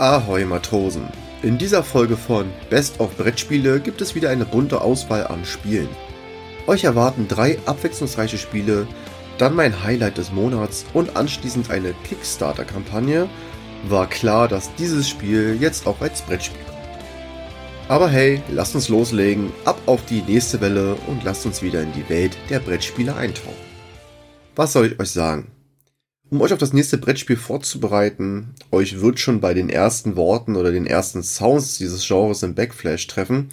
Ahoi Matrosen! In dieser Folge von Best of Brettspiele gibt es wieder eine bunte Auswahl an Spielen. Euch erwarten drei abwechslungsreiche Spiele, dann mein Highlight des Monats und anschließend eine Kickstarter-Kampagne. War klar, dass dieses Spiel jetzt auch als Brettspiel kommt. Aber hey, lasst uns loslegen, ab auf die nächste Welle und lasst uns wieder in die Welt der Brettspiele eintauchen. Was soll ich euch sagen? Um euch auf das nächste Brettspiel vorzubereiten, euch wird schon bei den ersten Worten oder den ersten Sounds dieses Genres im Backflash treffen.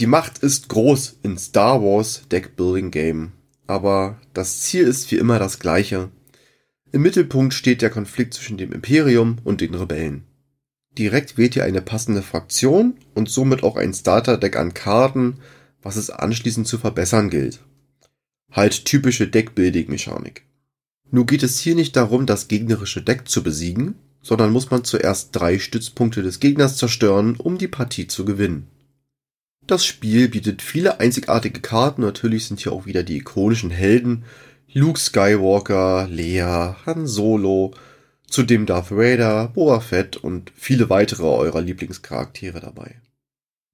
Die Macht ist groß in Star Wars Deckbuilding Game, aber das Ziel ist wie immer das gleiche. Im Mittelpunkt steht der Konflikt zwischen dem Imperium und den Rebellen. Direkt wählt ihr eine passende Fraktion und somit auch ein Starter-Deck an Karten, was es anschließend zu verbessern gilt. Halt typische Deckbuilding-Mechanik. Nur geht es hier nicht darum, das gegnerische Deck zu besiegen, sondern muss man zuerst drei Stützpunkte des Gegners zerstören, um die Partie zu gewinnen. Das Spiel bietet viele einzigartige Karten, natürlich sind hier auch wieder die ikonischen Helden, Luke Skywalker, Leia, Han Solo, zudem Darth Vader, Boba Fett und viele weitere eurer Lieblingscharaktere dabei.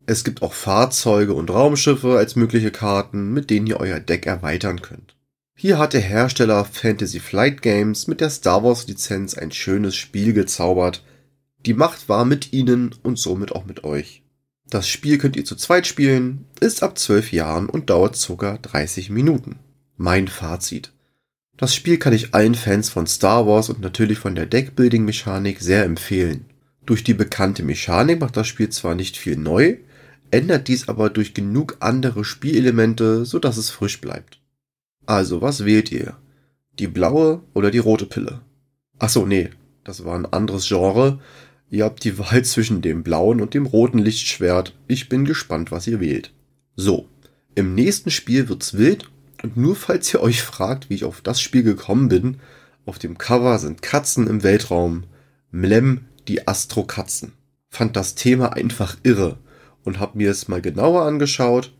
Es gibt auch Fahrzeuge und Raumschiffe als mögliche Karten, mit denen ihr euer Deck erweitern könnt. Hier hat der Hersteller Fantasy Flight Games mit der Star Wars Lizenz ein schönes Spiel gezaubert. Die Macht war mit ihnen und somit auch mit euch. Das Spiel könnt ihr zu zweit spielen, ist ab 12 Jahren und dauert ca. 30 Minuten. Mein Fazit. Das Spiel kann ich allen Fans von Star Wars und natürlich von der Deckbuilding-Mechanik sehr empfehlen. Durch die bekannte Mechanik macht das Spiel zwar nicht viel neu, ändert dies aber durch genug andere Spielelemente, so dass es frisch bleibt. Also, was wählt ihr? Die blaue oder die rote Pille? Ach so, nee, das war ein anderes Genre. Ihr habt die Wahl zwischen dem blauen und dem roten Lichtschwert. Ich bin gespannt, was ihr wählt. So, im nächsten Spiel wird's wild und nur falls ihr euch fragt, wie ich auf das Spiel gekommen bin, auf dem Cover sind Katzen im Weltraum. Mlem, die Astro-Katzen. Fand das Thema einfach irre und hab mir es mal genauer angeschaut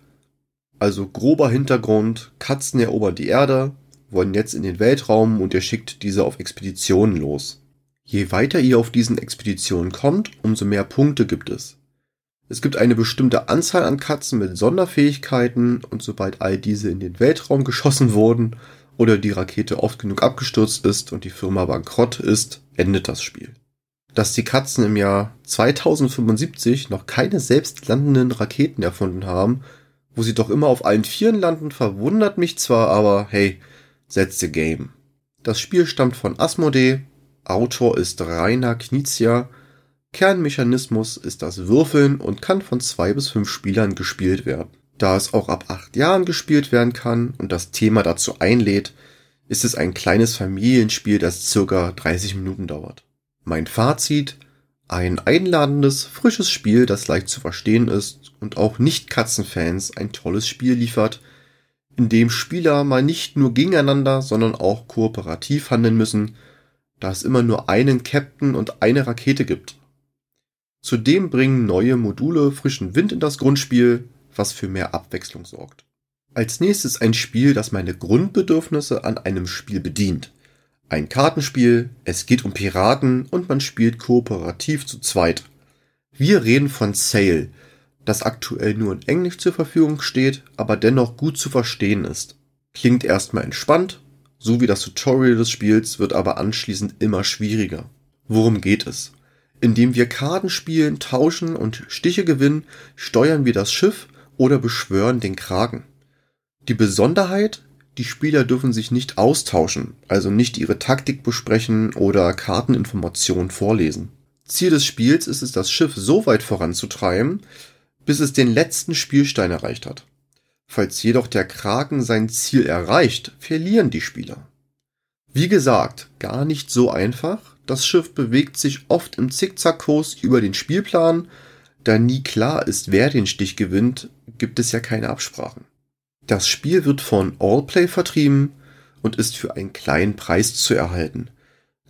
also grober Hintergrund, Katzen erobern die Erde, wollen jetzt in den Weltraum und ihr schickt diese auf Expeditionen los. Je weiter ihr auf diesen Expeditionen kommt, umso mehr Punkte gibt es. Es gibt eine bestimmte Anzahl an Katzen mit Sonderfähigkeiten und sobald all diese in den Weltraum geschossen wurden oder die Rakete oft genug abgestürzt ist und die Firma bankrott ist, endet das Spiel. Dass die Katzen im Jahr 2075 noch keine selbst landenden Raketen erfunden haben, wo sie doch immer auf allen Vieren landen, verwundert mich zwar, aber hey, that's the game. Das Spiel stammt von Asmodee, Autor ist Rainer Knizia, Kernmechanismus ist das Würfeln und kann von zwei bis fünf Spielern gespielt werden. Da es auch ab acht Jahren gespielt werden kann und das Thema dazu einlädt, ist es ein kleines Familienspiel, das circa 30 Minuten dauert. Mein Fazit, ein einladendes, frisches Spiel, das leicht zu verstehen ist und auch Nicht-Katzenfans ein tolles Spiel liefert, in dem Spieler mal nicht nur gegeneinander, sondern auch kooperativ handeln müssen, da es immer nur einen Captain und eine Rakete gibt. Zudem bringen neue Module frischen Wind in das Grundspiel, was für mehr Abwechslung sorgt. Als nächstes ein Spiel, das meine Grundbedürfnisse an einem Spiel bedient. Ein Kartenspiel, es geht um Piraten und man spielt kooperativ zu zweit. Wir reden von Sail, das aktuell nur in Englisch zur Verfügung steht, aber dennoch gut zu verstehen ist. Klingt erstmal entspannt, so wie das Tutorial des Spiels wird aber anschließend immer schwieriger. Worum geht es? Indem wir Karten spielen, tauschen und Stiche gewinnen, steuern wir das Schiff oder beschwören den Kragen. Die Besonderheit, die Spieler dürfen sich nicht austauschen, also nicht ihre Taktik besprechen oder Karteninformationen vorlesen. Ziel des Spiels ist es, das Schiff so weit voranzutreiben, bis es den letzten Spielstein erreicht hat. Falls jedoch der Kraken sein Ziel erreicht, verlieren die Spieler. Wie gesagt, gar nicht so einfach. Das Schiff bewegt sich oft im Zickzackkurs über den Spielplan. Da nie klar ist, wer den Stich gewinnt, gibt es ja keine Absprachen. Das Spiel wird von Allplay vertrieben und ist für einen kleinen Preis zu erhalten.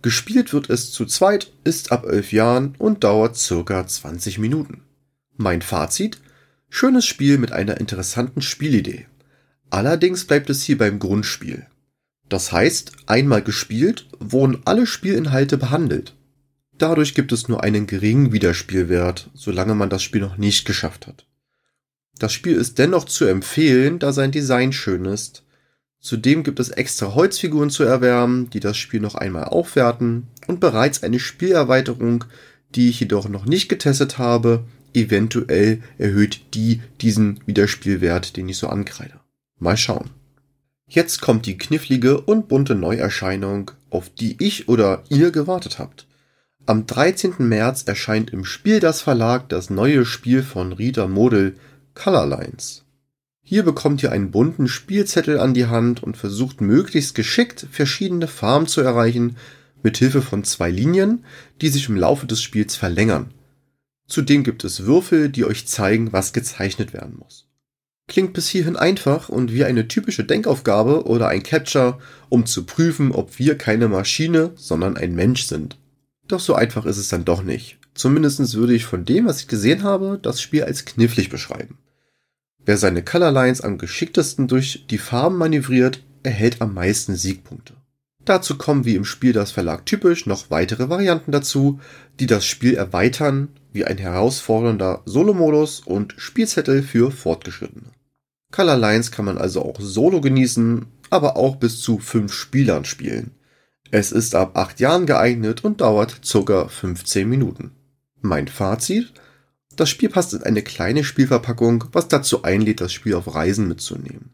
Gespielt wird es zu zweit, ist ab 11 Jahren und dauert circa 20 Minuten. Mein Fazit? Schönes Spiel mit einer interessanten Spielidee. Allerdings bleibt es hier beim Grundspiel. Das heißt, einmal gespielt, wurden alle Spielinhalte behandelt. Dadurch gibt es nur einen geringen Wiederspielwert, solange man das Spiel noch nicht geschafft hat. Das Spiel ist dennoch zu empfehlen, da sein Design schön ist. Zudem gibt es extra Holzfiguren zu erwärmen, die das Spiel noch einmal aufwerten und bereits eine Spielerweiterung, die ich jedoch noch nicht getestet habe, eventuell erhöht die diesen Wiederspielwert, den ich so ankreide. Mal schauen. Jetzt kommt die knifflige und bunte Neuerscheinung, auf die ich oder ihr gewartet habt. Am 13. März erscheint im Spiel das Verlag das neue Spiel von Rita Model Color Lines. Hier bekommt ihr einen bunten Spielzettel an die Hand und versucht möglichst geschickt verschiedene Farben zu erreichen, mit Hilfe von zwei Linien, die sich im Laufe des Spiels verlängern. Zudem gibt es Würfel, die euch zeigen, was gezeichnet werden muss. Klingt bis hierhin einfach und wie eine typische Denkaufgabe oder ein Capture, um zu prüfen, ob wir keine Maschine, sondern ein Mensch sind. Doch so einfach ist es dann doch nicht. Zumindest würde ich von dem, was ich gesehen habe, das Spiel als knifflig beschreiben. Wer seine Colorlines am geschicktesten durch die Farben manövriert, erhält am meisten Siegpunkte. Dazu kommen wie im Spiel das Verlag typisch noch weitere Varianten dazu, die das Spiel erweitern, wie ein herausfordernder Solo-Modus und Spielzettel für Fortgeschrittene. Color Lines kann man also auch solo genießen, aber auch bis zu fünf Spielern spielen. Es ist ab acht Jahren geeignet und dauert ca. 15 Minuten. Mein Fazit? Das Spiel passt in eine kleine Spielverpackung, was dazu einlädt, das Spiel auf Reisen mitzunehmen.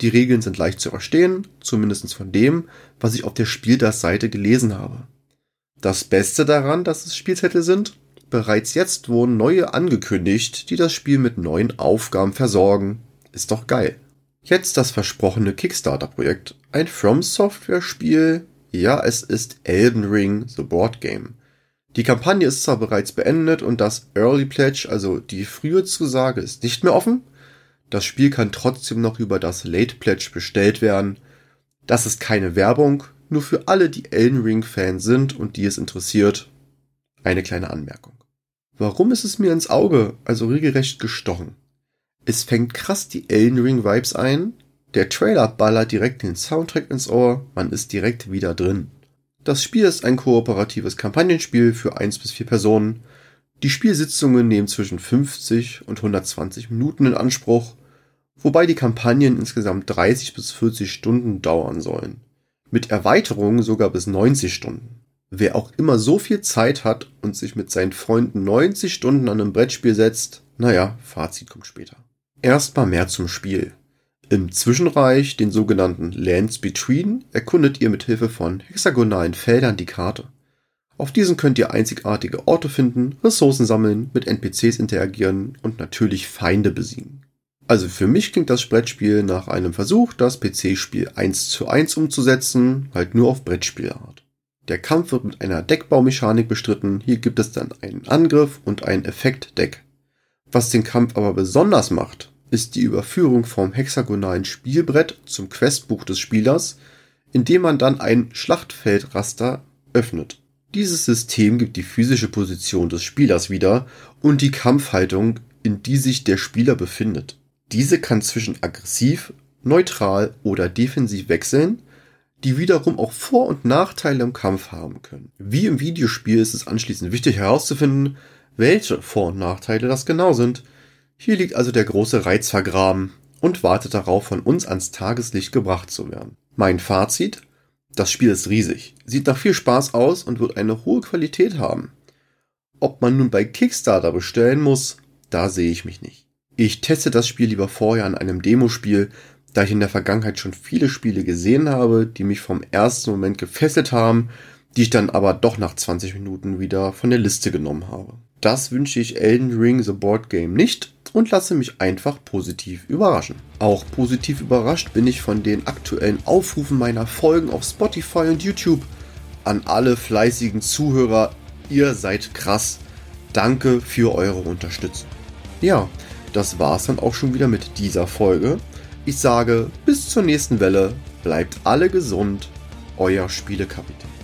Die Regeln sind leicht zu verstehen, zumindest von dem, was ich auf der Spieldas-Seite gelesen habe. Das Beste daran, dass es Spielzettel sind, bereits jetzt wurden neue angekündigt, die das Spiel mit neuen Aufgaben versorgen. Ist doch geil. Jetzt das versprochene Kickstarter-Projekt. Ein From Software-Spiel. Ja, es ist Elden Ring, The Board Game. Die Kampagne ist zwar bereits beendet und das Early Pledge, also die frühe Zusage, ist nicht mehr offen. Das Spiel kann trotzdem noch über das Late Pledge bestellt werden. Das ist keine Werbung, nur für alle, die Elden Ring Fans sind und die es interessiert. Eine kleine Anmerkung. Warum ist es mir ins Auge, also regelrecht gestochen? Es fängt krass die Elden Ring Vibes ein. Der Trailer ballert direkt den Soundtrack ins Ohr, man ist direkt wieder drin. Das Spiel ist ein kooperatives Kampagnenspiel für 1 bis 4 Personen. Die Spielsitzungen nehmen zwischen 50 und 120 Minuten in Anspruch, wobei die Kampagnen insgesamt 30 bis 40 Stunden dauern sollen. Mit Erweiterungen sogar bis 90 Stunden. Wer auch immer so viel Zeit hat und sich mit seinen Freunden 90 Stunden an einem Brettspiel setzt, naja, Fazit kommt später. Erstmal mehr zum Spiel. Im Zwischenreich, den sogenannten Lands Between, erkundet ihr mit Hilfe von hexagonalen Feldern die Karte. Auf diesen könnt ihr einzigartige Orte finden, Ressourcen sammeln, mit NPCs interagieren und natürlich Feinde besiegen. Also für mich klingt das Brettspiel nach einem Versuch, das PC-Spiel 1 zu 1 umzusetzen, halt nur auf Brettspielart. Der Kampf wird mit einer Deckbaumechanik bestritten, hier gibt es dann einen Angriff und ein Effektdeck. Was den Kampf aber besonders macht, ist die Überführung vom hexagonalen Spielbrett zum Questbuch des Spielers, indem man dann ein Schlachtfeldraster öffnet. Dieses System gibt die physische Position des Spielers wieder und die Kampfhaltung, in die sich der Spieler befindet. Diese kann zwischen aggressiv, neutral oder defensiv wechseln, die wiederum auch Vor- und Nachteile im Kampf haben können. Wie im Videospiel ist es anschließend wichtig herauszufinden, welche Vor- und Nachteile das genau sind, hier liegt also der große Reiz vergraben und wartet darauf, von uns ans Tageslicht gebracht zu werden. Mein Fazit? Das Spiel ist riesig, sieht nach viel Spaß aus und wird eine hohe Qualität haben. Ob man nun bei Kickstarter bestellen muss, da sehe ich mich nicht. Ich teste das Spiel lieber vorher an einem Demospiel, da ich in der Vergangenheit schon viele Spiele gesehen habe, die mich vom ersten Moment gefesselt haben, die ich dann aber doch nach 20 Minuten wieder von der Liste genommen habe. Das wünsche ich Elden Ring The Board Game nicht und lasse mich einfach positiv überraschen. Auch positiv überrascht bin ich von den aktuellen Aufrufen meiner Folgen auf Spotify und YouTube. An alle fleißigen Zuhörer, ihr seid krass. Danke für eure Unterstützung. Ja, das war's dann auch schon wieder mit dieser Folge. Ich sage bis zur nächsten Welle, bleibt alle gesund, euer Spielekapitän.